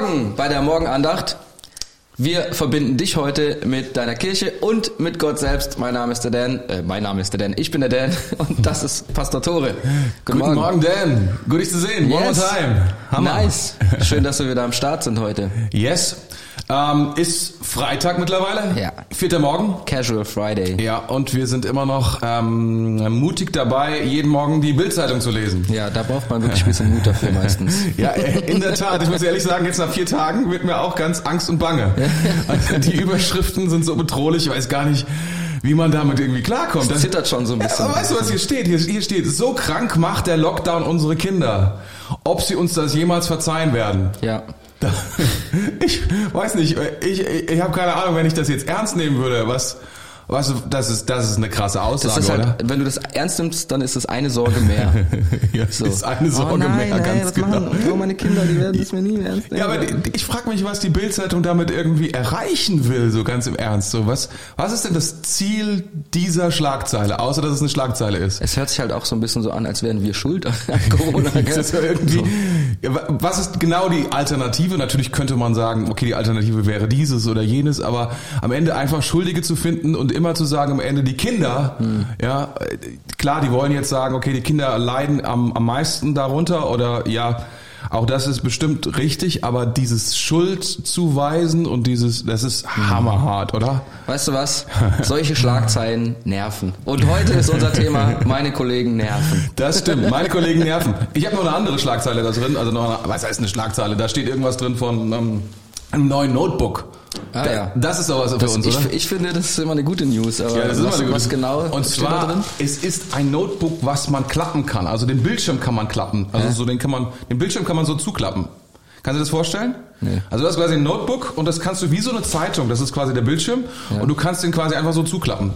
Morgen bei der Morgenandacht. Wir verbinden dich heute mit deiner Kirche und mit Gott selbst. Mein Name ist der Dan. Äh, mein Name ist der Dan. Ich bin der Dan und das ist Pastor Tore. Guten, Guten Morgen. Dan. Gut dich zu sehen. Yes. One more time. Hammer. Nice. Schön, dass wir wieder am Start sind heute. Yes. Ähm, ist Freitag mittlerweile. Ja. Vierter Morgen. Casual Friday. Ja, und wir sind immer noch ähm, mutig dabei, jeden Morgen die Bildzeitung zu lesen. Ja, da braucht man wirklich ein bisschen Mut dafür meistens. ja, in der Tat. Ich muss ehrlich sagen, jetzt nach vier Tagen wird mir auch ganz Angst und Bange. Also die Überschriften sind so bedrohlich, ich weiß gar nicht, wie man damit irgendwie klarkommt. Das zittert schon so ein bisschen. Ja, aber weißt du, was hier steht? Hier, hier steht, so krank macht der Lockdown unsere Kinder. Ob sie uns das jemals verzeihen werden. Ja. Ich weiß nicht, ich, ich, ich habe keine Ahnung, wenn ich das jetzt ernst nehmen würde, was, Weißt du, das ist, das ist eine krasse Aussage, das ist halt, oder? Wenn du das ernst nimmst, dann ist es eine Sorge mehr. ja, so. ist eine Sorge oh nein, mehr, nein, ganz was genau. Machen? Oh, meine Kinder, die werden das mir nie ernst nehmen. Ja, aber ich frage mich, was die Bildzeitung damit irgendwie erreichen will, so ganz im Ernst. So was, was ist denn das Ziel dieser Schlagzeile, außer dass es eine Schlagzeile ist? Es hört sich halt auch so ein bisschen so an, als wären wir schuld an Corona. das irgendwie, so. was ist genau die Alternative? Natürlich könnte man sagen, okay, die Alternative wäre dieses oder jenes, aber am Ende einfach Schuldige zu finden und immer zu sagen, am Ende die Kinder, hm. ja, klar, die wollen jetzt sagen, okay, die Kinder leiden am, am meisten darunter oder ja, auch das ist bestimmt richtig, aber dieses Schuld zuweisen und dieses, das ist hm. hammerhart, oder? Weißt du was? Solche Schlagzeilen nerven. Und heute ist unser Thema, meine Kollegen nerven. Das stimmt, meine Kollegen nerven. Ich habe noch eine andere Schlagzeile da drin, also noch eine, was heißt eine Schlagzeile? Da steht irgendwas drin von ähm, einem neuen Notebook. Ah, da, ja. Das ist doch was für das, uns, ich, oder? Ich finde, das ist immer eine gute News. Aber ja, das ist was, immer eine was gute. genau Und zwar, es ist ein Notebook, was man klappen kann. Also den Bildschirm kann man klappen. Also Hä? so den kann man, den Bildschirm kann man so zuklappen. Kannst du dir das vorstellen? Nee. Also du hast quasi ein Notebook und das kannst du wie so eine Zeitung, das ist quasi der Bildschirm Ja. und du kannst den quasi einfach so zuklappen.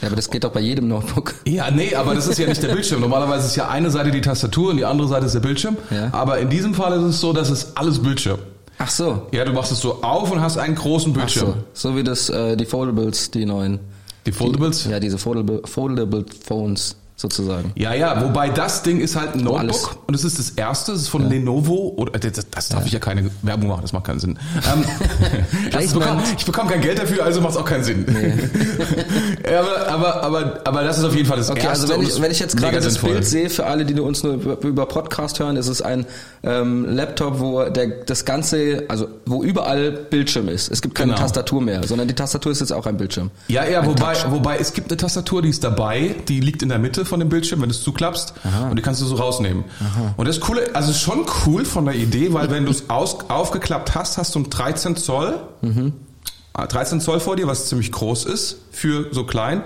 Ja, aber das geht doch bei jedem Notebook. Ja, nee, aber das ist ja nicht der Bildschirm. Normalerweise ist ja eine Seite die Tastatur und die andere Seite ist der Bildschirm. Ja. Aber in diesem Fall ist es so, dass es alles Bildschirm. Ach so. Ja, du machst es so auf und hast einen großen Ach Bildschirm. so. So wie das, äh, die Foldables, die neuen. Die Foldables? Ja, diese Foldable, Foldable Phones sozusagen. Ja, ja, wobei das Ding ist halt ein Notebook alles. und es ist das erste, es ist von Lenovo oder das, das darf ich ja keine Werbung machen, das macht keinen Sinn. Ähm, Placement. bekomme, ich bekomme kein Geld dafür, also macht es auch keinen Sinn. Ja, aber, aber, aber, aber das ist auf jeden Fall das Okay, erste. also wenn ich, wenn ich jetzt gerade das sinnvoll. Bild sehe, für alle, die nur uns nur über, über Podcast hören, ist es ein ähm, Laptop, wo der, das Ganze, also wo überall Bildschirm ist. Es gibt keine Genau. Tastatur mehr, sondern die Tastatur ist jetzt auch ein Bildschirm. Ja, ja, Ein wobei, Touch. wobei es gibt eine Tastatur, die ist dabei, die liegt in der Mitte von dem Bildschirm, wenn du es zuklappst und die kannst du so rausnehmen. Und das Coole, also ist schon cool von der Idee, weil wenn du es aufgeklappt hast, hast du ein 13 Zoll, ah, 13 Zoll vor dir, was ziemlich groß ist für so klein.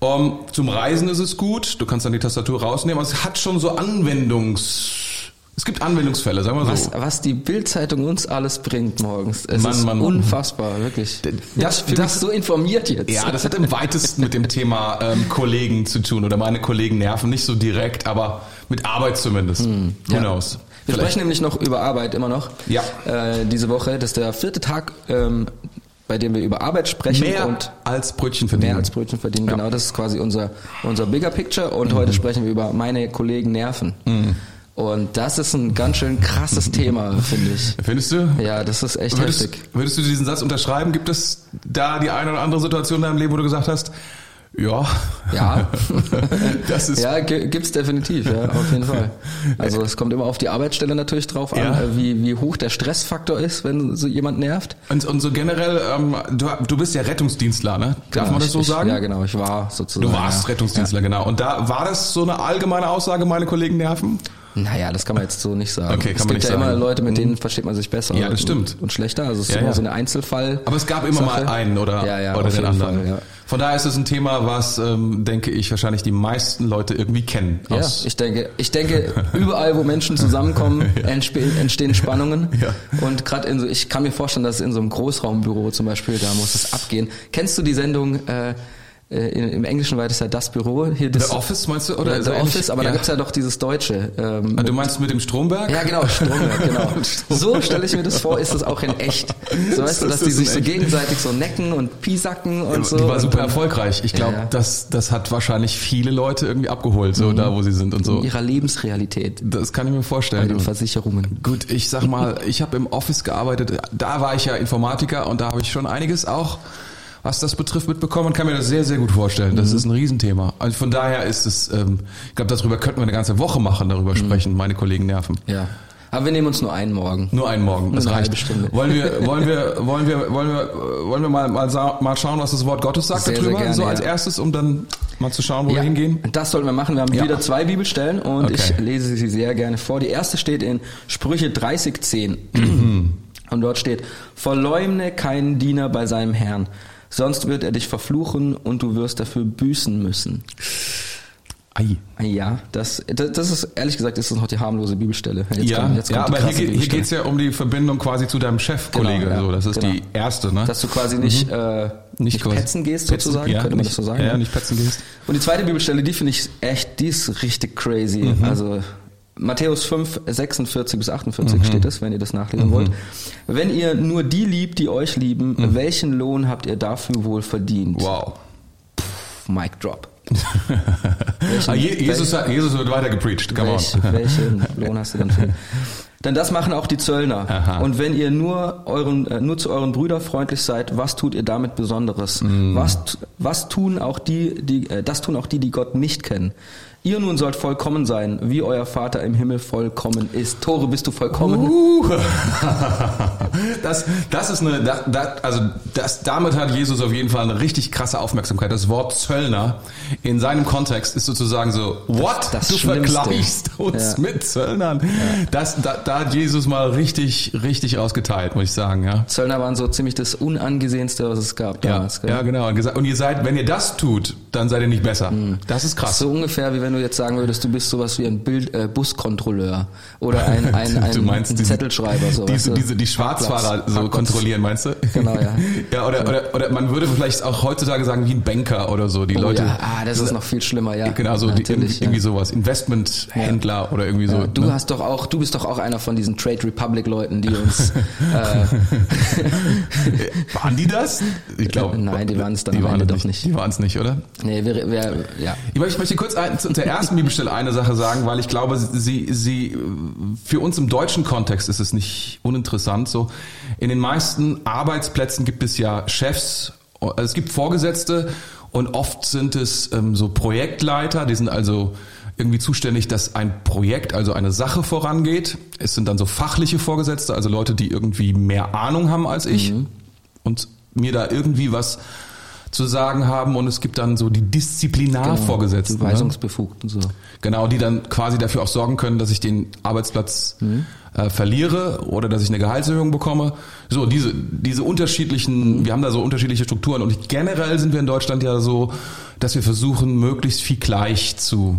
Um, zum Reisen ist es gut, du kannst dann die Tastatur rausnehmen, also es hat schon so Anwendungs... Es gibt Anwendungsfälle, sagen wir so. Was, was die Bildzeitung uns alles bringt morgens. Es Mann, ist Mann, Mann. unfassbar, wirklich. Das- ich das- so informiert jetzt. Ja, das hat im weitesten mit dem Thema ähm, Kollegen zu tun oder meine Kollegen nerven, nicht so direkt, aber mit Arbeit zumindest. Who Hm, ja. knows? Wir Vielleicht. sprechen nämlich noch über Arbeit immer noch. Ja. Äh, diese Woche, das ist der vierte Tag, ähm, bei dem wir über Arbeit sprechen mehr und als Brötchen verdienen. mehr als Brötchen verdienen. Ja. Mhm. Genau, das ist quasi unser unser Bigger Picture. Und heute sprechen wir über meine Kollegen nerven. Und das ist ein ganz schön krasses Thema, finde ich. Findest du? Ja, das ist echt Würdest, heftig. würdest du diesen Satz unterschreiben? Gibt es da die eine oder andere Situation in deinem Leben, wo du gesagt hast, ja, Ja. das ist Ja, gi- gibt's definitiv, ja, auf jeden Fall. Also es kommt immer auf die Arbeitsstelle natürlich drauf an, Ja. äh, wie, wie hoch der Stressfaktor ist, wenn so jemand nervt. und, und so generell, ähm, du, du bist ja Rettungsdienstler, ne? Darf Genau, man das so ich, sagen? Ja, genau, ich war sozusagen. Du warst ja. Rettungsdienstler, genau. Und da war das so eine allgemeine Aussage, meine Kollegen nerven? Naja, das kann man jetzt so nicht sagen. Okay, es gibt ja immer sagen. Leute, mit denen versteht man sich besser. Ja, das und, stimmt. Und schlechter. Also es ist Ja, immer ja. so eine Einzelfall. Aber es gab immer Sache. mal einen oder, Ja, ja, oder den anderen. Fall, ja. Von daher ist es ein Thema, was, ähm, denke ich, wahrscheinlich die meisten Leute irgendwie kennen. Ja, ich denke, ich denke, überall, wo Menschen zusammenkommen, entstehen Spannungen. Ja. Und gerade in so, ich kann mir vorstellen, dass in so einem Großraumbüro zum Beispiel, da muss es abgehen. Kennst du die Sendung äh, im Englischen war das ja das Büro. Hier das, The Office meinst du? Oder ja, The ähnlich? Office, aber ja. da gibt's ja doch dieses Deutsche. Ähm, Ah, Du meinst mit dem Stromberg? ja, genau, Stromberg, genau. So stelle ich mir das vor, ist das auch in echt. So weißt du, Ist dass die das sich so gegenseitig so necken und piesacken und so. Die war super erfolgreich. Ich glaube, Ja, ja. das, das hat wahrscheinlich viele Leute irgendwie abgeholt, so da, wo sie sind und so. In ihrer Lebensrealität. Das kann ich mir Bei vorstellen. den Versicherungen. Gut, ich sag mal, ich habe im Office gearbeitet. Da war ich ja Informatiker und da habe ich schon einiges auch, was das betrifft, mitbekommen und kann mir das sehr, sehr gut vorstellen. Das ist ein Riesenthema. Also von daher ist es, ähm, ich glaube, darüber könnten wir eine ganze Woche machen, darüber sprechen. Meine Kollegen nerven. Ja. Aber wir nehmen uns nur einen morgen. Nur einen Morgen, das eine reicht. Stunde. Wollen wir, wollen wir, wollen wir, wollen wir, wollen wir mal, mal, mal schauen, was das Wort Gottes sagt Sehr, sehr darüber, gerne, so als ja. erstes, um dann mal zu schauen, wo wir hingehen? Das sollten wir machen. Wir haben Ja. wieder zwei Bibelstellen und Okay. ich lese sie sehr gerne vor. Die erste steht in Sprüche 30,10. Mhm. Und dort steht, verleumne keinen Diener bei seinem Herrn, sonst wird er dich verfluchen und du wirst dafür büßen müssen. Ei. Ja, das, das, das ist, ehrlich gesagt, ist das noch die harmlose Bibelstelle. Jetzt ja, kommt, jetzt ja, kommt die aber hier, geht- hier Bibelstelle. geht's ja um die Verbindung quasi zu deinem Chefkollege. Genau, ja, so, das ist genau. die erste, ne? Dass du quasi nicht, äh, nicht, quasi- petzen gehst, Petzen, sozusagen, ja, könnte man nicht, das so sagen. Ja, ne? nicht petzen gehst. Und die zweite Bibelstelle, die finde ich echt, die ist richtig crazy. Mhm. Also Matthäus 5, 46 bis Mhm. 48 steht es, wenn ihr das nachlesen wollt. Wenn ihr nur die liebt, die euch lieben, Mhm. welchen Lohn habt ihr dafür wohl verdient? Wow. Mic drop. Ah, Je, Jesus, hat- Jesus wird weiter gepreacht. Come Welch, on. welchen Lohn hast du dann verdient? Denn das machen auch die Zöllner. Aha. Und wenn ihr nur euren äh, nur zu euren Brüdern freundlich seid, was tut ihr damit Besonderes? Mm. Was was tun auch die die äh, das tun auch die, die Gott nicht kennen? Ihr nun sollt vollkommen sein, wie euer Vater im Himmel vollkommen ist. Tore, bist du vollkommen? Uh. das, das ist eine, das, das, also das, damit hat Jesus auf jeden Fall eine richtig krasse Aufmerksamkeit. Das Wort Zöllner in seinem Kontext ist sozusagen so, what? Das du Schlimmste. vergleichst uns Ja. mit Zöllnern. Das, da, da hat Jesus mal richtig, richtig ausgeteilt, muss ich sagen, ja. Zöllner waren so ziemlich das unangesehenste, was es gab Ja, damals. gell? ja, genau. Und gesagt- Und ihr seid, wenn ihr das tut, dann seid ihr nicht besser. Das ist krass. So ungefähr, wie wenn du jetzt sagen würdest, du bist sowas wie ein Bild, äh, Buskontrolleur oder ein, ein, ein, du meinst ein diese- Zettelschreiber. So, diese, diese, die Schwarzfahrer so Parkplatz. kontrollieren, meinst du? Genau, ja. ja oder, oder, oder man würde vielleicht auch heutzutage sagen wie ein Banker oder so. Die Oh, Leute. ja. Ah, das ist noch viel schlimmer, ja. Genau, so die, irgendwie ja. sowas. Investmenthändler oder irgendwie so. Ja, du ne? hast doch auch, du bist doch auch einer von diesen Trade Republic Leuten, die uns, äh, Waren die das? Ich glaube. Nein, die waren es dann die am waren Ende doch nicht. Die waren es nicht, oder? nee, wir, wir, ja. Ich möchte, ich möchte kurz ein, zu der ersten Bibelstelle eine Sache sagen, weil ich glaube, sie, sie, für uns im deutschen Kontext ist es nicht uninteressant. So, in den meisten Arbeitsplätzen gibt es ja Chefs, es gibt Vorgesetzte und oft sind es ähm, so Projektleiter, die sind also irgendwie zuständig, dass ein Projekt, also eine Sache vorangeht. Es sind dann so fachliche Vorgesetzte, also Leute, die irgendwie mehr Ahnung haben als ich und mir da irgendwie was zu sagen haben und es gibt dann so die Disziplinarvorgesetzten. Die ne? Weisungsbefugt und so. Genau, die dann quasi dafür auch sorgen können, dass ich den Arbeitsplatz äh, verliere oder dass ich eine Gehaltserhöhung bekomme. So, diese, diese unterschiedlichen, wir haben da so unterschiedliche Strukturen und generell sind wir in Deutschland ja so, dass wir versuchen, möglichst viel gleich zu,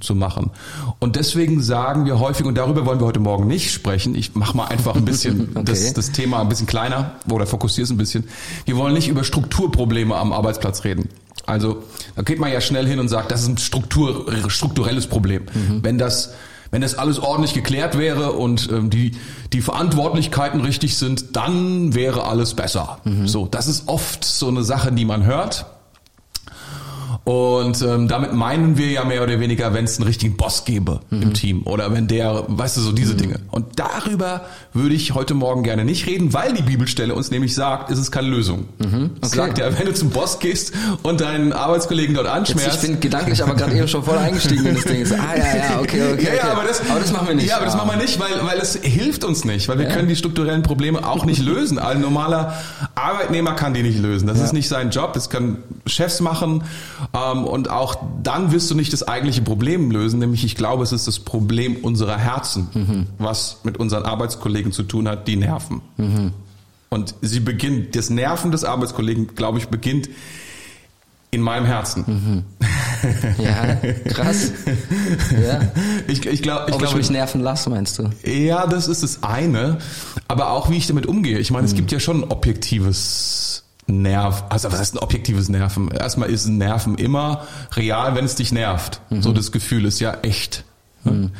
zu machen. Und deswegen sagen wir häufig, und darüber wollen wir heute Morgen nicht sprechen, ich mache mal einfach ein bisschen Okay. das, das Thema ein bisschen kleiner oder fokussiere es ein bisschen. Wir wollen nicht über Strukturprobleme am Arbeitsplatz reden. Also da geht man ja schnell hin und sagt, das ist ein Struktur, strukturelles Problem. Wenn das wenn das alles ordentlich geklärt wäre und ähm, die die Verantwortlichkeiten richtig sind, dann wäre alles besser. So, das ist oft so eine Sache, die man hört. Und ähm, damit meinen wir ja mehr oder weniger, wenn es einen richtigen Boss gäbe im Team oder wenn der, weißt du, so diese Dinge. Und darüber würde ich heute Morgen gerne nicht reden, weil die Bibelstelle uns nämlich sagt, es ist keine Lösung. Es Okay. sagt ja, wenn du zum Boss gehst und deinen Arbeitskollegen dort Jetzt, ich anschmerzt, bin gedanklich aber gerade eben schon voll eingestiegen in das Ding. Ah, ja, ja, okay, okay. ja, ja, okay. aber das, aber das machen wir nicht. Ja, aber das Ah. machen wir nicht, weil, weil es hilft uns nicht, weil wir können die strukturellen Probleme auch nicht lösen. Ein normaler Arbeitnehmer kann die nicht lösen. Das ist nicht sein Job. Das können Chefs machen. Ähm, und auch dann wirst du nicht das eigentliche Problem lösen, nämlich ich glaube, es ist das Problem unserer Herzen, was mit unseren Arbeitskollegen zu tun hat, die nerven. Und sie beginnt, das Nerven des Arbeitskollegen, glaube ich, beginnt in meinem Herzen. Ja, krass. Ja. Ich, ich glaube, ich Ob ich glaube, mich nerven lasse, meinst du? Ja, das ist das eine, aber auch wie ich damit umgehe. Ich meine, es gibt ja schon ein objektives Nerv, also was heißt ein objektives Nerven? Erstmal ist ein Nerven immer real, wenn es dich nervt. Mhm. So das Gefühl ist ja echt. Mhm.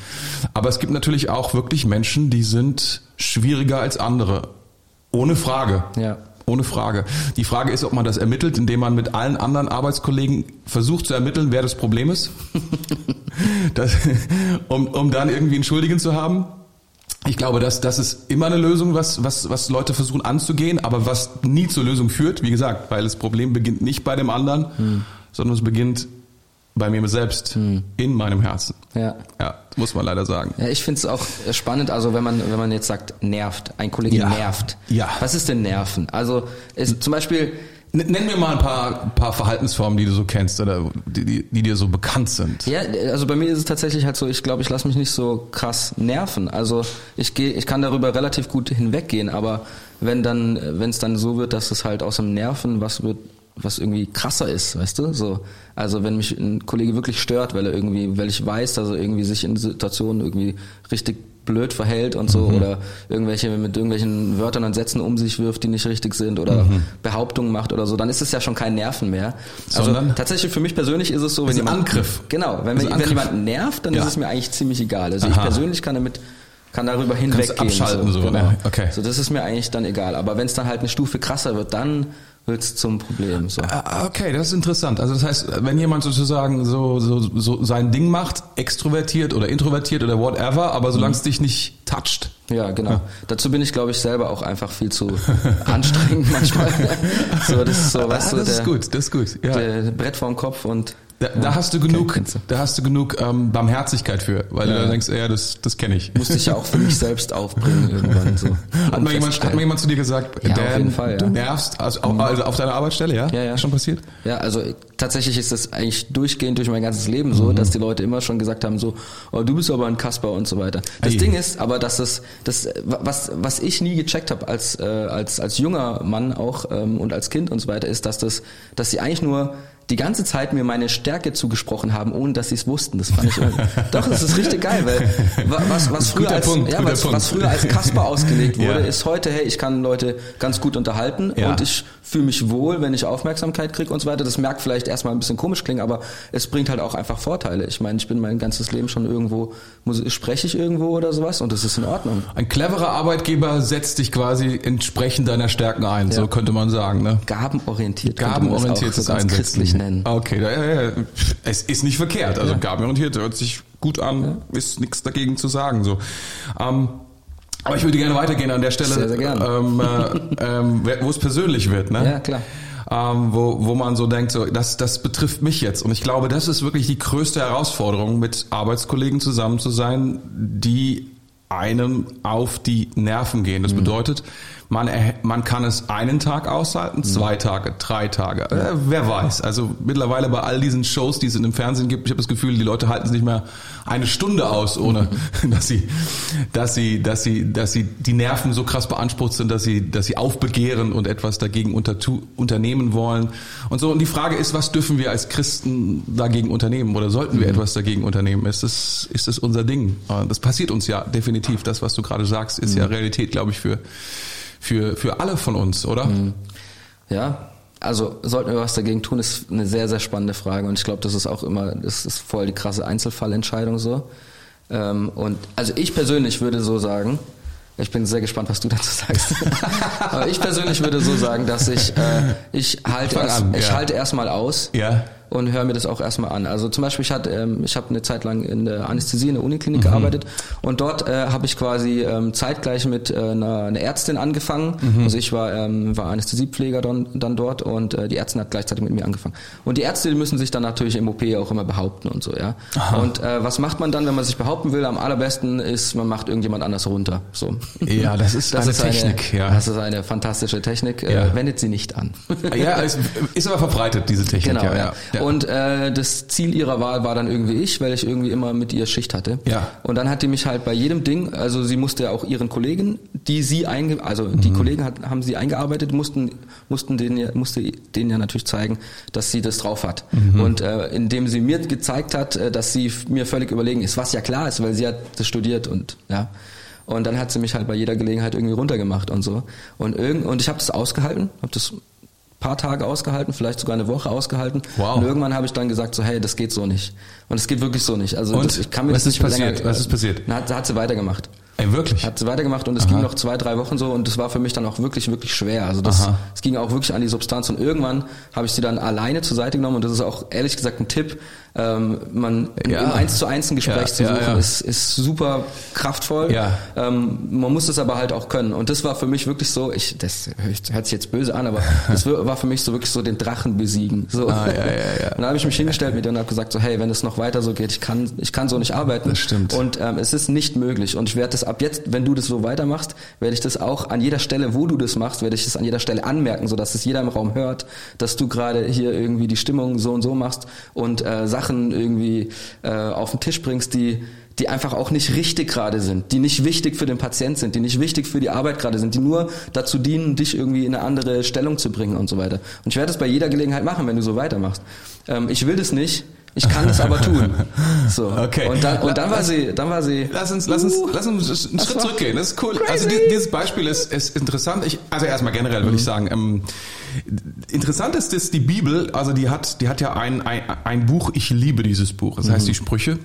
Aber es gibt natürlich auch wirklich Menschen, die sind schwieriger als andere. Ohne Frage. Ja. Ohne Frage. Die Frage ist, ob man das ermittelt, indem man mit allen anderen Arbeitskollegen versucht zu ermitteln, wer das Problem ist. das, um, um dann irgendwie einen Schuldigen zu haben. Ich glaube, dass das ist immer eine Lösung, was, was, was Leute versuchen anzugehen, aber was nie zur Lösung führt, wie gesagt, weil das Problem beginnt nicht bei dem anderen, hm. sondern es beginnt bei mir selbst, hm. in meinem Herzen. Ja. Ja, muss man leider sagen. Ja, ich finde es auch spannend, also wenn man, wenn man jetzt sagt, nervt, ein Kollege Ja. nervt. Ja. Was ist denn Nerven? Also ist zum Beispiel, Nenn mir mal ein paar, paar Verhaltensformen, die du so kennst oder die, die, die dir so bekannt sind. Ja, also bei mir ist es tatsächlich halt so, ich glaube, ich lasse mich nicht so krass nerven. Also ich gehe, ich kann darüber relativ gut hinweggehen, aber wenn dann, wenn es dann so wird, dass es halt aus dem Nerven was wird, was irgendwie krasser ist, weißt du? So, also wenn mich ein Kollege wirklich stört, weil er irgendwie, weil ich weiß, dass er irgendwie sich in Situationen irgendwie richtig blöd verhält und so oder irgendwelche mit irgendwelchen Wörtern und Sätzen um sich wirft, die nicht richtig sind oder Behauptungen macht oder so, dann ist es ja schon kein Nerven mehr. Also Sondern? tatsächlich für mich persönlich ist es so, wenn Ist jemand Angriff. Genau, wenn, wenn Angriff. jemand nervt, dann Ja. ist es mir eigentlich ziemlich egal. Also ich Aha. persönlich kann damit kann darüber hinweggehen. abschalten so, genau. ne? Okay. So das ist mir eigentlich dann egal. Aber wenn es dann halt eine Stufe krasser wird, dann wird's zum Problem. So. Ah, Okay, das ist interessant. Also das heißt, wenn jemand sozusagen so, so, so sein Ding macht, extrovertiert oder introvertiert oder whatever, aber solange Mhm. es dich nicht toucht. Ja, genau. Dazu bin ich, glaube ich, selber auch einfach viel zu anstrengend manchmal. so, das ist so, weißt ah, du, das ist der, gut, das ist gut. Ja. der Brett vorm Kopf und Da, da hast du genug, du. da hast du genug ähm, Barmherzigkeit für, weil du Ja. dann denkst, ja, das, das kenne ich. musste ich ja auch für mich selbst aufbringen irgendwann so. Hat mal, jemand, hat mal jemand zu dir gesagt, Ja, auf Dan, jeden Fall, ja. du nervst, also, also auf deiner Arbeitsstelle, ja? Ja, ja. Schon passiert? Ja, also tatsächlich ist das eigentlich durchgehend durch mein ganzes Leben so, Mhm. dass die Leute immer schon gesagt haben so, oh, du bist aber ein Kasper und so weiter. Das Ei. Ding ist aber, dass das, das was, was ich nie gecheckt habe als, äh, als, als junger Mann auch ähm, und als Kind und so weiter, ist, dass das, dass sie eigentlich nur die ganze Zeit mir meine Stärke zugesprochen haben, ohne dass sie es wussten. Das fand ich doch, das ist richtig geil, weil wa- was, was früher als, Punkt, ja, was, was früher als Kasper ausgelegt wurde, Ja. ist heute, hey, ich kann Leute ganz gut unterhalten Ja. und ich fühle mich wohl, wenn ich Aufmerksamkeit kriege und so weiter. Das mag vielleicht erstmal ein bisschen komisch klingen, aber es bringt halt auch einfach Vorteile. Ich meine, ich bin mein ganzes Leben schon irgendwo, muss, spreche ich irgendwo oder sowas und das ist in Ordnung. Ein cleverer Arbeitgeber setzt dich quasi entsprechend deiner Stärken ein, so könnte man sagen, ne? Gabenorientiert. auch Gabenorientiertes so ganz Einsetzen. christlich nennen. Okay, da, ja, ja, es ist nicht verkehrt. Also gabenorientiert hört sich gut an, ist nichts dagegen zu sagen. So. Ähm, aber ich würde gerne weitergehen an der Stelle, Sehr, sehr gerne. Ähm, äh, ähm, wo es persönlich wird, ne? Ja, klar. Ähm, wo, wo man so denkt, so, das, das betrifft mich jetzt. Und ich glaube, das ist wirklich die größte Herausforderung, mit Arbeitskollegen zusammen zu sein, die einem auf die Nerven gehen. Mhm. Das bedeutet, man, man kann es einen Tag aushalten, Mhm. zwei Tage, drei Tage. Äh, wer weiß. Also mittlerweile bei all diesen Shows, die es im Fernsehen gibt, ich habe das Gefühl, die Leute halten es nicht mehr eine Stunde aus, ohne Mhm. dass sie, dass sie, dass sie, dass sie die Nerven so krass beansprucht sind, dass sie, dass sie aufbegehren und etwas dagegen untertu, unternehmen wollen und so. Und die Frage ist, was dürfen wir als Christen dagegen unternehmen oder sollten Mhm. wir etwas dagegen unternehmen? Ist das, ist das unser Ding? Äh, Das passiert uns ja definitiv. Das, was du gerade sagst, ist Mhm. ja Realität, glaube ich, für, für, für alle von uns, oder? Mhm. Ja, also sollten wir was dagegen tun, ist eine sehr, sehr spannende Frage und ich glaube, das ist auch immer, das ist voll die krasse Einzelfallentscheidung so. Ähm, und also ich persönlich würde so sagen, ich bin sehr gespannt, was du dazu sagst. Aber ich persönlich würde so sagen, dass ich äh, ich halte erst, an, ich ja. halte erstmal aus Ja. Und höre mir das auch erstmal an. Also zum Beispiel, ich hatte, ähm, ich habe eine Zeit lang in der Anästhesie in der Uniklinik Mhm. gearbeitet und dort äh, habe ich quasi ähm, zeitgleich mit äh, einer, einer Ärztin angefangen. Mhm. Also ich war ähm, war Anästhesiepfleger dann, dann dort und äh, die Ärztin hat gleichzeitig mit mir angefangen. Und die Ärzte die müssen sich dann natürlich im OP auch immer behaupten und so, ja. Und äh, was macht man dann, wenn man sich behaupten will? Am allerbesten ist, man macht irgendjemand anders runter. So. Ja, das ist eine Technik, eine, ja. Das ist eine fantastische Technik. Äh, Ja. wendet sie nicht an. Ja, es ist aber verbreitet, diese Technik. Genau, ja, ja. ja. Und äh, das Ziel ihrer Wahl war dann irgendwie ich, weil ich irgendwie immer mit ihr Schicht hatte. Ja. Und dann hat die mich halt bei jedem Ding, also sie musste ja auch ihren Kollegen, die sie einge, also die Mhm. Kollegen hat, haben sie eingearbeitet, mussten mussten denen ja, musste denen ja natürlich zeigen, dass sie das drauf hat. Mhm. Und äh, indem sie mir gezeigt hat, äh, dass sie mir völlig überlegen ist, was ja klar ist, weil sie hat das studiert und ja. Und dann hat sie mich halt bei jeder Gelegenheit irgendwie runtergemacht und so. Und irgend und ich habe das ausgehalten, habe das paar Tage ausgehalten, vielleicht sogar eine Woche ausgehalten. Wow. Und irgendwann habe ich dann gesagt so, hey, das geht so nicht. Und es geht wirklich so nicht. Also das, ich kann mir Was das nicht passiert? länger. Was ist passiert? Na, hat, hat sie weitergemacht. Ey, wirklich? Hat sie weitergemacht und es ging noch zwei, drei Wochen so und das war für mich dann auch wirklich, wirklich schwer. Also das, Aha. es ging auch wirklich an die Substanz und irgendwann habe ich sie dann alleine zur Seite genommen und das ist auch ehrlich gesagt ein Tipp. Ähm, man Ja. im eins zu eins ein Gespräch Ja, zu suchen ja. ist, ist super kraftvoll. Ähm, man muss es aber halt auch können und das war für mich wirklich so. Ich, das hört sich jetzt böse an, aber das war für mich so wirklich so den Drachen besiegen. So. Ah, ja, ja, ja. Und dann habe ich mich hingestellt mit ihr und habe gesagt so, hey, wenn es noch weiter so geht, ich kann, ich kann so nicht arbeiten. Das stimmt. Und ähm, es ist nicht möglich. Und ich werde das ab jetzt, wenn du das so weitermachst, werde ich das auch an jeder Stelle, wo du das machst, werde ich das an jeder Stelle anmerken, sodass es jeder im Raum hört, dass du gerade hier irgendwie die Stimmung so und so machst und äh, Sachen irgendwie äh, auf den Tisch bringst, die die einfach auch nicht richtig gerade sind, die nicht wichtig für den Patient sind, die nicht wichtig für die Arbeit gerade sind, die nur dazu dienen, dich irgendwie in eine andere Stellung zu bringen und so weiter. Und ich werde das bei jeder Gelegenheit machen, wenn du so weitermachst. Ähm, ich will das nicht, ich kann es aber tun. So. Okay. Und dann, und dann war sie, dann war sie. Lass uns, lass uns, Uh, lass uns einen Schritt zurückgehen. Das ist cool. crazy. Also die, dieses Beispiel ist, ist interessant. Ich, also erstmal generell würde Mhm. ich sagen, ähm, interessant ist, dass die Bibel, also die hat, die hat ja ein, ein, ein Buch. Ich liebe dieses Buch. Das Mhm. heißt die Sprüche.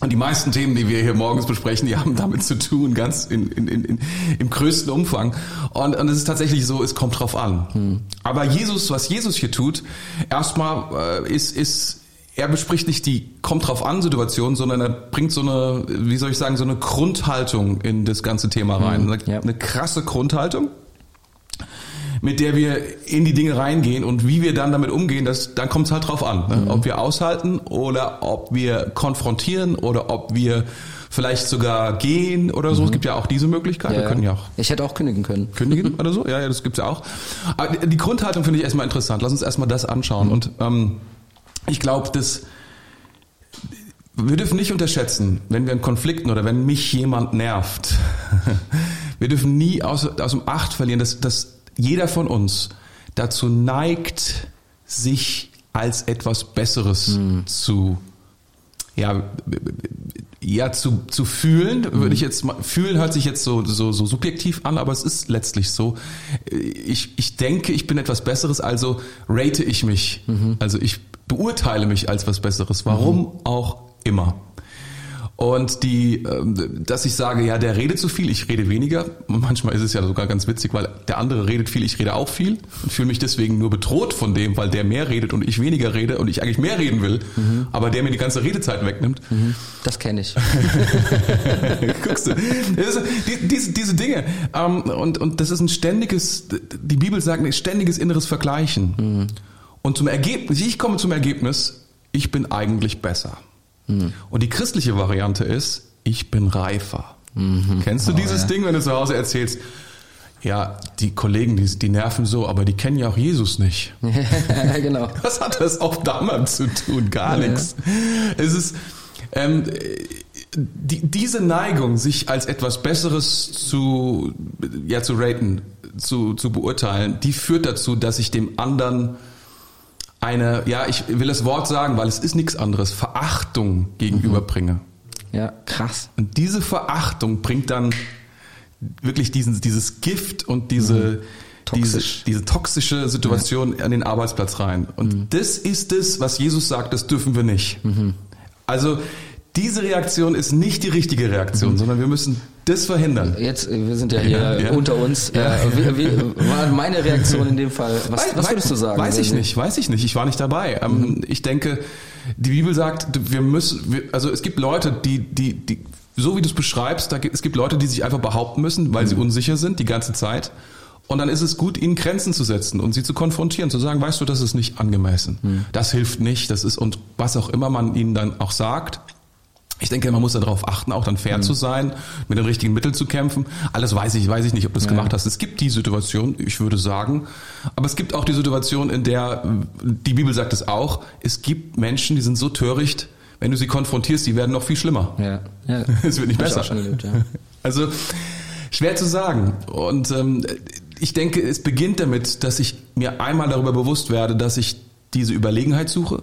Und die meisten Themen, die wir hier morgens besprechen, die haben damit zu tun, ganz in, in, in, im größten Umfang. Und, und es ist tatsächlich so, es kommt drauf an. Aber Jesus, was Jesus hier tut, erstmal äh, ist, ist, er bespricht nicht die kommt drauf an Situation, sondern er bringt so eine, wie soll ich sagen, so eine Grundhaltung in das ganze Thema rein. Eine, ja. eine krasse Grundhaltung mit der wir in die Dinge reingehen und wie wir dann damit umgehen, das, dann kommt es halt drauf an. Ne? Ob wir aushalten oder ob wir konfrontieren oder ob wir vielleicht sogar gehen oder so. Es gibt ja auch diese Möglichkeit. wir können ja auch Ich hätte auch kündigen können. kündigen oder so. Ja, ja, das gibt's ja auch. Aber die Grundhaltung finde ich erstmal interessant. Lass uns erstmal das anschauen. Und ähm, ich glaube, dass wir dürfen nicht unterschätzen, wenn wir in Konflikten oder wenn mich jemand nervt, wir dürfen nie aus, aus dem Acht verlieren, dass, dass jeder von uns dazu neigt, sich als etwas Besseres zu ja, ja zu, zu fühlen, würde ich jetzt mal, fühlen hört sich jetzt so, so, so subjektiv an, aber es ist letztlich so. Ich, ich denke, ich bin etwas Besseres, also rate ich mich. Also ich beurteile mich als was Besseres. Warum auch immer. Und die, ähm, dass ich sage, ja, der redet zu viel, ich rede weniger. Und manchmal ist es ja sogar ganz witzig, weil der andere redet viel, ich rede auch viel und fühle mich deswegen nur bedroht von dem, weil der mehr redet und ich weniger rede und ich eigentlich mehr reden will, aber der mir die ganze Redezeit wegnimmt. Das kenne ich. Guckst du? Ist, die, diese, diese Dinge. Ähm, und, und das ist ein ständiges, die Bibel sagt, ein ständiges inneres Vergleichen. Und zum Ergebnis, ich komme zum Ergebnis, ich bin eigentlich besser. Und die christliche Variante ist, ich bin reifer. Kennst du dieses ja. Ding, wenn du zu Hause erzählst? Ja, die Kollegen, die, die nerven so, aber die kennen ja auch Jesus nicht. genau. Was hat das auch damit zu tun? Gar nichts. Es ist ähm, die, diese Neigung, sich als etwas Besseres zu ja zu raten, zu, zu beurteilen, die führt dazu, dass ich dem anderen eine, ja, ich will das Wort sagen, weil es ist nichts anderes, Verachtung gegenüberbringe. Ja, krass. Und diese Verachtung bringt dann wirklich diesen, dieses Gift und diese, diese, Toxisch. diese toxische Situation an den Arbeitsplatz rein. Und das ist es, was Jesus sagt, das dürfen wir nicht. Also diese Reaktion ist nicht die richtige Reaktion, sondern wir müssen das verhindern. Jetzt, äh, wir sind ja hier Ja, ja. unter uns. Ja. Äh, wie, wie, war meine Reaktion in dem Fall? Was, was würdest du sagen? Weiß ich nicht, weiß ich nicht. Ich war nicht dabei. Ähm, Ich denke, die Bibel sagt, wir müssen, also es gibt Leute, die, die, die, so wie du es beschreibst, da gibt, es gibt Leute, die sich einfach behaupten müssen, weil sie unsicher sind die ganze Zeit. Und dann ist es gut, ihnen Grenzen zu setzen und sie zu konfrontieren, zu sagen, weißt du, das ist nicht angemessen. Das hilft nicht, das ist, und was auch immer man ihnen dann auch sagt. Ich denke, man muss darauf achten, auch dann fair zu sein, mit den richtigen Mitteln zu kämpfen. Alles weiß ich, weiß ich nicht, ob du es gemacht hast. Es gibt die Situation, ich würde sagen, aber es gibt auch die Situation, in der, die Bibel sagt es auch, es gibt Menschen, die sind so töricht, wenn du sie konfrontierst, die werden noch viel schlimmer. Ja, ja. Es wird nicht Hab besser. erlebt, ja. Also schwer zu sagen. Und ähm, ich denke, es beginnt damit, dass ich mir einmal darüber bewusst werde, dass ich diese Überlegenheit suche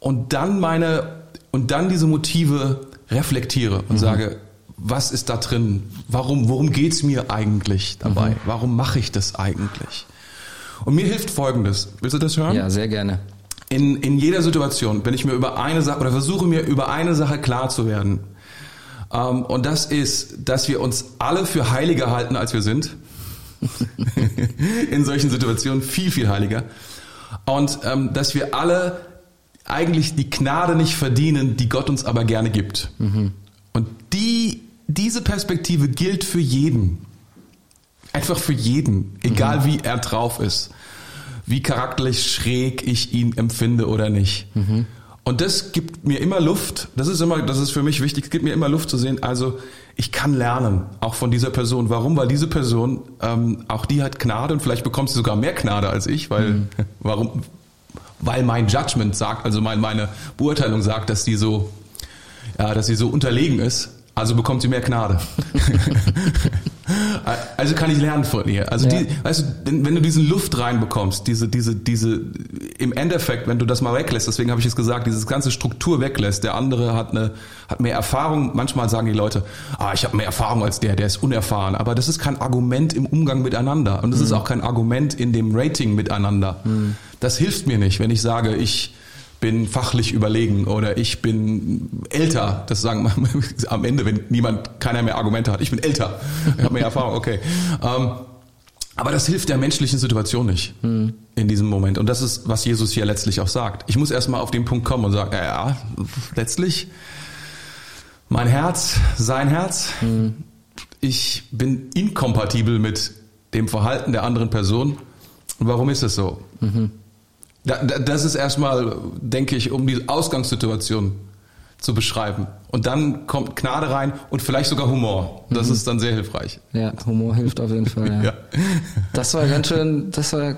und dann meine und dann diese Motive reflektiere und sage, was ist da drin? Warum worum geht's mir eigentlich dabei? Warum mache ich das eigentlich? Und mir hilft Folgendes. Willst du das hören? Ja, sehr gerne. In, in jeder Situation, wenn ich mir über eine Sache oder versuche mir über eine Sache klar zu werden, ähm, und das ist, dass wir uns alle für heiliger halten, als wir sind. in solchen Situationen viel, viel heiliger. Und ähm, dass wir alle eigentlich die Gnade nicht verdienen, die Gott uns aber gerne gibt. Mhm. Und die, diese Perspektive gilt für jeden. Einfach für jeden, egal mhm. wie er drauf ist, wie charakterlich schräg ich ihn empfinde oder nicht. Mhm. Und das gibt mir immer Luft. Das ist immer, das ist für mich wichtig. Es gibt mir immer Luft zu sehen. Also ich kann lernen, auch von dieser Person. Warum? Weil diese Person, ähm, auch die hat Gnade und vielleicht bekommt sie sogar mehr Gnade als ich. Weil, mhm. warum? Weil mein Judgment sagt, also mein, meine Beurteilung sagt, dass die so, ja, dass sie so unterlegen ist. Also bekommt sie mehr Gnade. also kann ich lernen von ihr. Also ja. die, weißt du, wenn du diesen Luft reinbekommst, diese, diese, diese, im Endeffekt, wenn du das mal weglässt, deswegen habe ich es gesagt, dieses ganze Struktur weglässt, der andere hat eine, hat mehr Erfahrung. Manchmal sagen die Leute, ah, ich habe mehr Erfahrung als der, der ist unerfahren. Aber das ist kein Argument im Umgang miteinander und das mhm. ist auch kein Argument in dem Rating miteinander. Mhm. Das hilft mir nicht, wenn ich sage, ich bin fachlich überlegen oder ich bin älter. Das sagen wir am Ende, wenn niemand, keiner mehr Argumente hat. Ich bin älter, ich habe mehr Erfahrung, okay. Ähm, aber das hilft der menschlichen Situation nicht hm. in diesem Moment. Und das ist, was Jesus hier letztlich auch sagt. Ich muss erstmal auf den Punkt kommen und sagen, ja, ja letztlich mein Herz, sein Herz. Hm. Ich bin inkompatibel mit dem Verhalten der anderen Person. Und warum ist das so? Mhm. Das ist erstmal, denke ich, um die Ausgangssituation zu beschreiben. Und dann kommt Gnade rein und vielleicht sogar Humor. Das mhm. ist dann sehr hilfreich. Ja, Humor hilft auf jeden Fall. Ja. ja. Das war ganz schön, das war,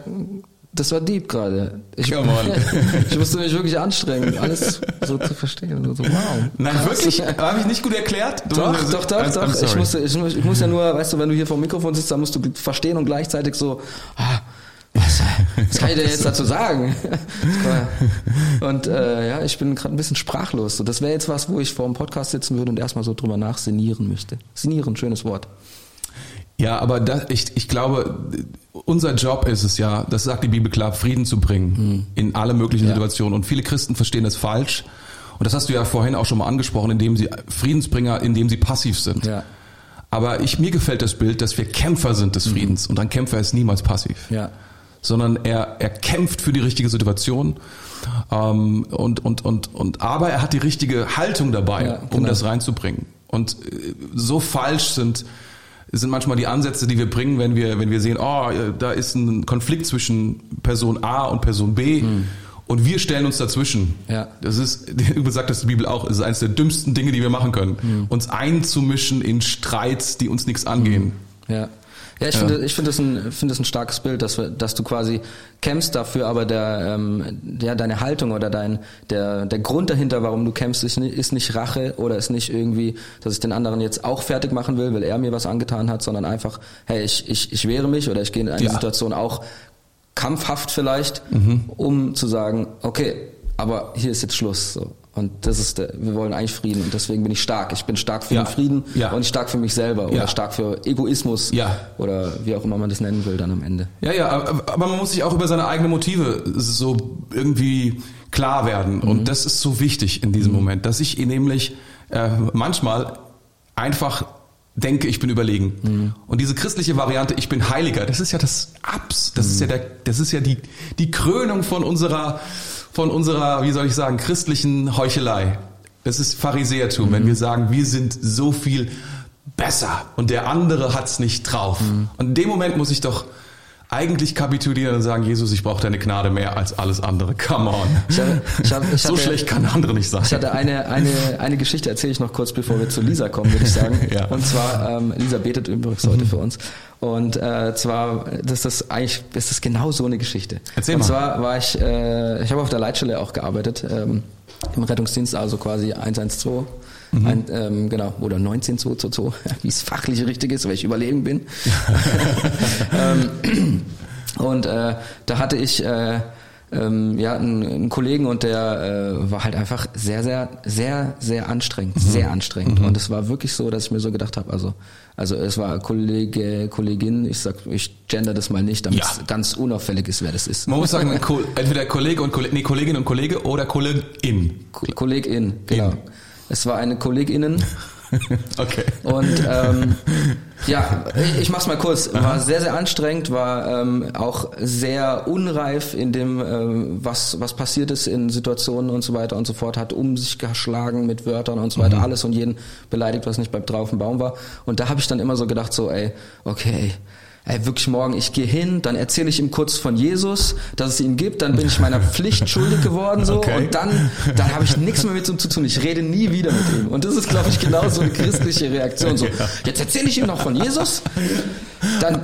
das war deep gerade. Ich, ich musste mich wirklich anstrengen, alles so zu verstehen. So, wow. Nein, Krass. wirklich? Habe ich nicht gut erklärt? Du doch, doch, doch, I'm, doch. I'm ich, musste, ich, ich muss ja nur, weißt du, wenn du hier vor dem Mikrofon sitzt, dann musst du verstehen und gleichzeitig so, ah, was, was kann ich denn jetzt dazu sagen? Und äh, ja, ich bin gerade ein bisschen sprachlos. So, das wäre jetzt was, wo ich vor dem Podcast sitzen würde und erstmal so drüber nachsinieren müsste. Sinieren, schönes Wort. Ja, aber das, ich, ich glaube, unser Job ist es ja, das sagt die Bibel klar, Frieden zu bringen hm. in alle möglichen ja. Situationen. Und viele Christen verstehen das falsch. Und das hast du ja vorhin auch schon mal angesprochen, indem sie Friedensbringer, indem sie passiv sind. Ja. Aber ich, mir gefällt das Bild, dass wir Kämpfer sind des mhm. Friedens. Mhm. Und ein Kämpfer ist niemals passiv. Ja sondern er, er kämpft für die richtige Situation. Ähm, und, und, und, und, aber er hat die richtige Haltung dabei, ja, genau. um das reinzubringen. Und äh, so falsch sind, sind manchmal die Ansätze, die wir bringen, wenn wir, wenn wir sehen, oh, da ist ein Konflikt zwischen Person A und Person B. Hm. Und wir stellen uns dazwischen. Ja. Das ist, übrigens sagt das die Bibel auch, ist eines der dümmsten Dinge, die wir machen können. Hm. Uns einzumischen in Streits, die uns nichts angehen. Hm. Ja. Ja, ich ja. finde, ich finde das ein, finde das ein starkes Bild, dass, wir, dass du quasi kämpfst dafür, aber der, ähm, ja, deine Haltung oder dein, der, der Grund dahinter, warum du kämpfst, ist, ist nicht Rache oder ist nicht irgendwie, dass ich den anderen jetzt auch fertig machen will, weil er mir was angetan hat, sondern einfach, hey, ich, ich, ich wehre mich oder ich gehe in eine ja. Situation auch kampfhaft vielleicht, mhm. um zu sagen, okay, aber hier ist jetzt Schluss. So. Und das ist der, wir wollen eigentlich Frieden und deswegen bin ich stark. Ich bin stark für ja. den Frieden ja. und stark für mich selber oder ja. stark für Egoismus ja. oder wie auch immer man das nennen will dann am Ende. Ja, ja, aber man muss sich auch über seine eigenen Motive so irgendwie klar werden mhm. und das ist so wichtig in diesem mhm. Moment, dass ich nämlich äh, manchmal einfach denke, ich bin überlegen. Mhm. Und diese christliche Variante, ich bin Heiliger, das ist ja das Abs, das ist ja der, das ist ja die die Krönung von unserer von unserer, wie soll ich sagen, christlichen Heuchelei. Das ist Pharisäertum, mhm. wenn wir sagen, wir sind so viel besser und der andere hat's nicht drauf. Mhm. Und in dem Moment muss ich doch eigentlich kapitulieren und sagen, Jesus, ich brauche deine Gnade mehr als alles andere. Come on. Ich hab, ich hab, ich so hatte, schlecht kann der andere nicht sein. Ich hatte eine, eine, eine Geschichte, erzähle ich noch kurz, bevor wir zu Lisa kommen, würde ich sagen. ja. Und zwar, ähm, Lisa betet übrigens heute mhm. für uns. Und äh, zwar, das ist eigentlich, ist das genau so eine Geschichte. Erzähl und mal. Und zwar war ich, äh, ich habe auf der Leitstelle auch gearbeitet, ähm, im Rettungsdienst, also quasi 112. Mhm. Ein, ähm, genau, oder 19222, wie es fachlich richtig ist, weil ich überlegen bin. ähm, und äh, da hatte ich äh, ähm, ja, einen, einen Kollegen und der äh, war halt einfach sehr, sehr, sehr, sehr anstrengend, mhm. sehr anstrengend. Mhm. Und es war wirklich so, dass ich mir so gedacht habe, also, also es war Kollege, Kollegin, ich sag, ich gender das mal nicht, damit ja. es ganz unauffällig ist, wer das ist. Man muss sagen, entweder Kollege und Kollege, nee, Kollegin und Kollege oder Kollegin. Kollegin, genau. In. Es war eine Kolleginnen okay. Und ähm, ja, ich mach's mal kurz. War Aha. sehr, sehr anstrengend, war ähm, auch sehr unreif in dem, ähm, was, was passiert ist in Situationen und so weiter und so fort, hat um sich geschlagen mit Wörtern und so weiter, mhm. alles und jeden beleidigt, was nicht beim drauf Baum war. Und da habe ich dann immer so gedacht, so, ey, okay, ey, wirklich morgen, ich gehe hin, dann erzähle ich ihm kurz von Jesus, dass es ihn gibt, dann bin ich meiner Pflicht schuldig geworden so okay. und dann, dann habe ich nichts mehr mit ihm zu tun. Ich rede nie wieder mit ihm. Und das ist, glaube ich, genau so eine christliche Reaktion. So, jetzt erzähle ich ihm noch von Jesus, dann,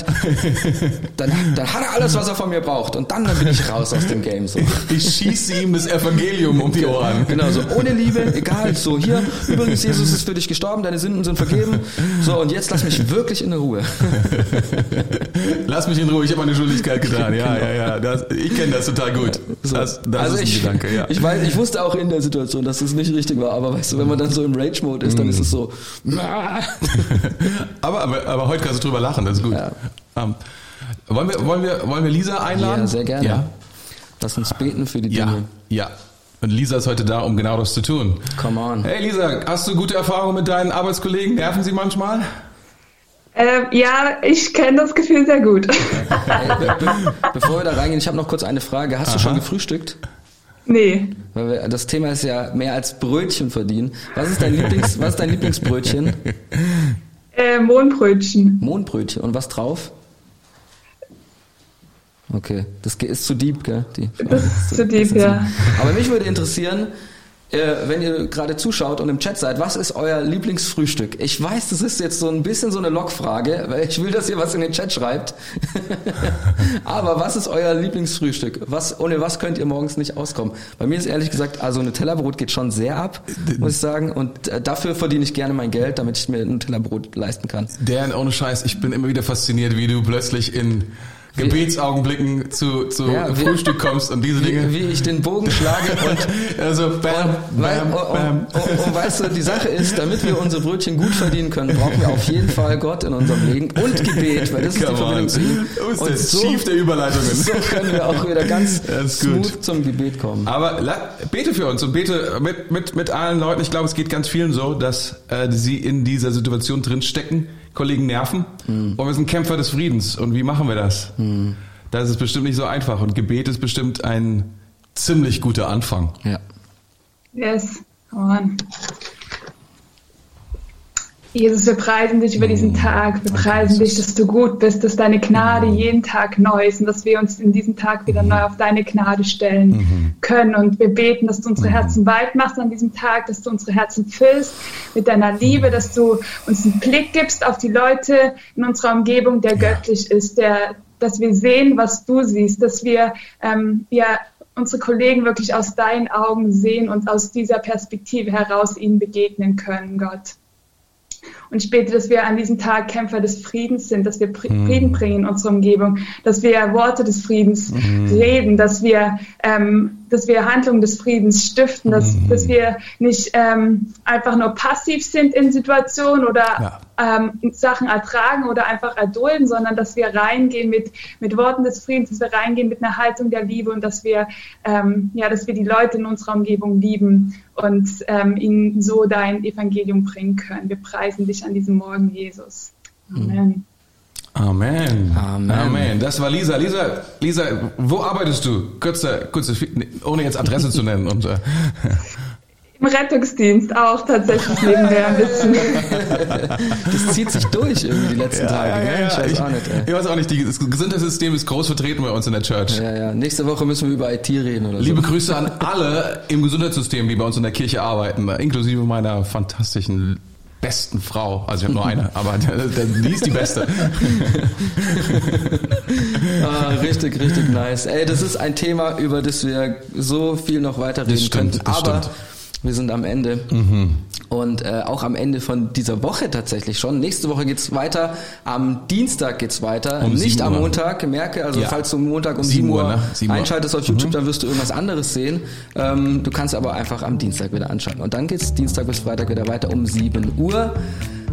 dann, dann hat er alles, was er von mir braucht. Und dann, dann bin ich raus aus dem Game. So. Ich schieße ihm das Evangelium um die Ohren. Genau, so ohne Liebe, egal, so hier, übrigens, Jesus ist für dich gestorben, deine Sünden sind vergeben. So, und jetzt lass mich wirklich in Ruhe. Lass mich in Ruhe, ich habe meine Schuldigkeit getan. Ja, genau. ja, ja. Das, ich kenne das total gut. Das, das also ist ein ich, Gedanke, ja. Ich weiß, ich wusste auch in der Situation, dass das nicht richtig war, aber weißt du, wenn man dann so im Rage-Mode ist, dann ist es so. aber, aber, aber heute kannst du drüber lachen, das ist gut. Ja. Um, ähm, wollen, wir, wollen, wir, wollen wir Lisa einladen? Ja, sehr gerne. Ja. Lass uns beten für die Dinge. Ja, ja. Und Lisa ist heute da, um genau das zu tun. Come on. Hey Lisa, hast du gute Erfahrungen mit deinen Arbeitskollegen? Nerven sie manchmal? Ähm, ja, ich kenne das Gefühl sehr gut. Bevor wir da reingehen, ich habe noch kurz eine Frage. Hast Aha. du schon gefrühstückt? Nee. Weil wir, das Thema ist ja mehr als Brötchen verdienen. Was ist dein, Lieblings, was ist dein Lieblingsbrötchen? Äh, Mohnbrötchen. Mohnbrötchen. Und was drauf? Okay, das ist zu deep, gell? Die, das ist zu deep, ja. Aber mich würde interessieren, wenn ihr gerade zuschaut und im Chat seid, was ist euer Lieblingsfrühstück? Ich weiß, das ist jetzt so ein bisschen so eine Logfrage, weil ich will, dass ihr was in den Chat schreibt. Aber was ist euer Lieblingsfrühstück? Was, ohne was könnt ihr morgens nicht auskommen? Bei mir ist ehrlich gesagt, also eine Tellerbrot geht schon sehr ab, muss ich sagen. Und äh, dafür verdiene ich gerne mein Geld, damit ich mir ein Tellerbrot leisten kann. Dan, ohne Scheiß, ich bin immer wieder fasziniert, wie du plötzlich in Gebetsaugenblicken zu, zu ja, Frühstück kommst und diese Dinge. Wie, wie ich den Bogen schlage und also bam, und, bam, und, bam. Und, und, weißt du, die Sache ist, damit wir unsere Brötchen gut verdienen können, brauchen wir auf jeden Fall Gott in unserem Leben und Gebet, weil das ist Come die Verbindung zu ihm. Und das so, Schief der Überleitungen. So können wir auch wieder ganz smooth zum Gebet kommen. Aber bete für uns und bete mit, mit, mit allen Leuten. Ich glaube, es geht ganz vielen so, dass äh, sie in dieser Situation drin stecken Kollegen nerven. Mhm. Und wir sind Kämpfer des Friedens. Und wie machen wir das? Mhm. Das ist bestimmt nicht so einfach. Und Gebet ist bestimmt ein ziemlich guter Anfang. Ja. Yes. Come on. Jesus, wir preisen dich über diesen mm. Tag. Wir preisen dich, dass du gut bist, dass deine Gnade mm. jeden Tag neu ist und dass wir uns in diesem Tag wieder neu auf deine Gnade stellen mm-hmm. können. Und wir beten, dass du unsere mm-hmm. Herzen weit machst an diesem Tag, dass du unsere Herzen füllst mit deiner Liebe, dass du uns einen Blick gibst auf die Leute in unserer Umgebung, der göttlich ist, der, dass wir sehen, was du siehst, dass wir ähm, ja, unsere Kollegen wirklich aus deinen Augen sehen und aus dieser Perspektive heraus ihnen begegnen können, Gott. Und ich bete, dass wir an diesem Tag Kämpfer des Friedens sind, dass wir mhm. Frieden bringen in unsere Umgebung, dass wir Worte des Friedens mm. reden, dass wir ähm, dass wir Handlungen des Friedens stiften, dass, mhm. dass wir nicht ähm, einfach nur passiv sind in Situationen oder ja. ähm, Sachen ertragen oder einfach erdulden, sondern dass wir reingehen mit, mit Worten des Friedens, dass wir reingehen mit einer Haltung der Liebe und dass wir, ähm, ja, dass wir die Leute in unserer Umgebung lieben und ähm, ihnen so dein Evangelium bringen können. Wir preisen dich an diesem Morgen, Jesus. Amen. Mhm. Amen. Amen. Amen. Das war Lisa. Lisa, Lisa, wo arbeitest du? Kürzer, kurze, ohne jetzt Adresse zu nennen und. Äh, Im Rettungsdienst auch tatsächlich nebenher ein bisschen. Das zieht sich durch irgendwie die letzten ja, Tage. Ja, ja, ich weiß ich, auch nicht. Ey. Ich weiß auch nicht. Das Gesundheitssystem ist groß vertreten bei uns in der Church. Ja, ja. Nächste Woche müssen wir über IT reden oder Liebe so. Grüße an alle im Gesundheitssystem, die bei uns in der Kirche arbeiten, inklusive meiner fantastischen besten Frau. Also ich habe nur eine, aber die ist die beste. ah, richtig, richtig nice. Ey, das ist ein Thema, über das wir so viel noch weiter reden stimmt, können. Aber stimmt. Wir sind am Ende. Mhm. Und äh, auch am Ende von dieser Woche tatsächlich schon. Nächste Woche geht's weiter. Am Dienstag geht's weiter. Um Nicht am Montag, merke. Also ja. falls du Montag um 7 Uhr, ne? 7 Uhr einschaltest auf YouTube, mhm. dann wirst du irgendwas anderes sehen. Ähm, du kannst aber einfach am Dienstag wieder anschauen. Und dann geht's Dienstag bis Freitag wieder weiter um 7 Uhr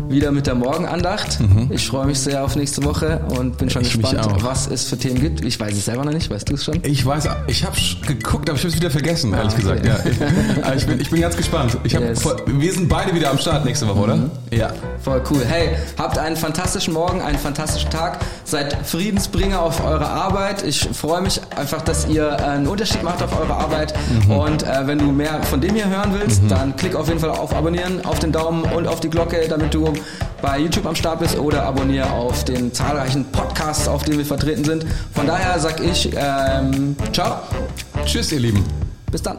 wieder mit der Morgenandacht. Mhm. Ich freue mich sehr auf nächste Woche und bin schon ich gespannt, was es für Themen gibt. Ich weiß es selber noch nicht, weißt du es schon? Ich weiß, ich habe geguckt, aber ich habe es wieder vergessen, ah, ehrlich okay. gesagt. Ja, ich, ich, bin, ich bin ganz gespannt. Ich hab, yes. wir sind beide wieder am Start nächste Woche, oder? Mhm. Ja. Voll cool. Hey, habt einen fantastischen Morgen, einen fantastischen Tag. Seid Friedensbringer auf eurer Arbeit. Ich freue mich einfach, dass ihr einen Unterschied macht auf eurer Arbeit. Mhm. Und äh, wenn du mehr von dem hier hören willst, mhm. dann klick auf jeden Fall auf Abonnieren, auf den Daumen und auf die Glocke, damit du bei YouTube am Start bist oder abonniere auf den zahlreichen Podcasts, auf denen wir vertreten sind. Von daher sag ich ähm, ciao. Tschüss, ihr Lieben. Bis dann.